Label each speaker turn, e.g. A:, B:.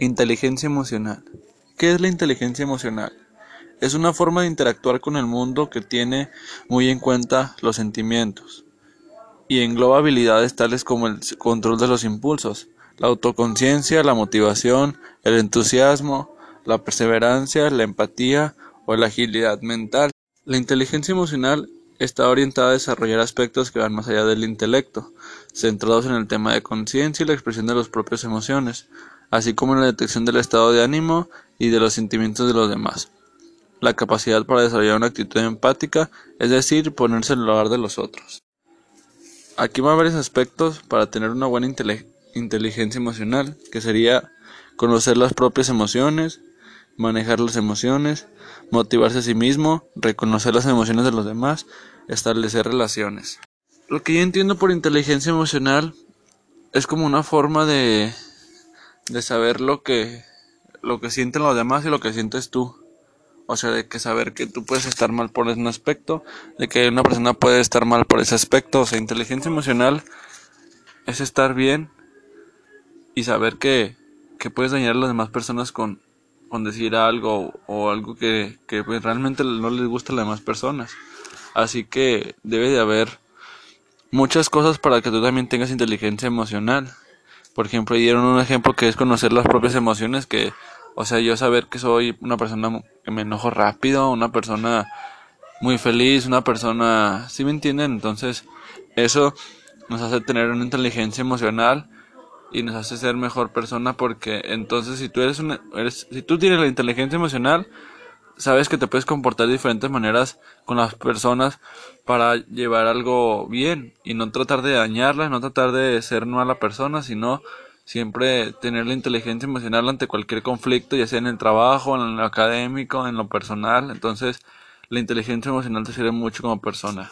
A: Inteligencia emocional. ¿Qué es la inteligencia emocional? Es una forma de interactuar con el mundo que tiene muy en cuenta los sentimientos y engloba habilidades tales como el control de los impulsos, la autoconciencia, la motivación, el entusiasmo, la perseverancia, la empatía o la agilidad mental. La inteligencia emocional está orientada a desarrollar aspectos que van más allá del intelecto, centrados en el tema de conciencia y la expresión de las propias emociones así como en la detección del estado de ánimo y de los sentimientos de los demás. La capacidad para desarrollar una actitud empática, es decir, ponerse en el lugar de los otros. Aquí van varios aspectos para tener una buena inteligencia emocional, que sería conocer las propias emociones, manejar las emociones, motivarse a sí mismo, reconocer las emociones de los demás, establecer relaciones. Lo que yo entiendo por inteligencia emocional es como una forma de de saber lo que lo que sienten los demás y lo que sientes tú. O sea, de que saber que tú puedes estar mal por un aspecto, de que una persona puede estar mal por ese aspecto. O sea, inteligencia emocional es estar bien y saber que, que puedes dañar a las demás personas con, con decir algo o algo que, que pues realmente no les gusta a las demás personas. Así que debe de haber muchas cosas para que tú también tengas inteligencia emocional. Por ejemplo, dieron un ejemplo que es conocer las propias emociones, que, o sea, yo saber que soy una persona que me enojo rápido, una persona muy feliz, una persona, ¿sí me entienden? Entonces, eso nos hace tener una inteligencia emocional y nos hace ser mejor persona porque entonces si tú eres una, eres, si tú tienes la inteligencia emocional, sabes que te puedes comportar de diferentes maneras con las personas para llevar algo bien y no tratar de dañarlas, no tratar de ser mala persona, sino siempre tener la inteligencia emocional ante cualquier conflicto, ya sea en el trabajo, en lo académico, en lo personal. Entonces, la inteligencia emocional te sirve mucho como persona.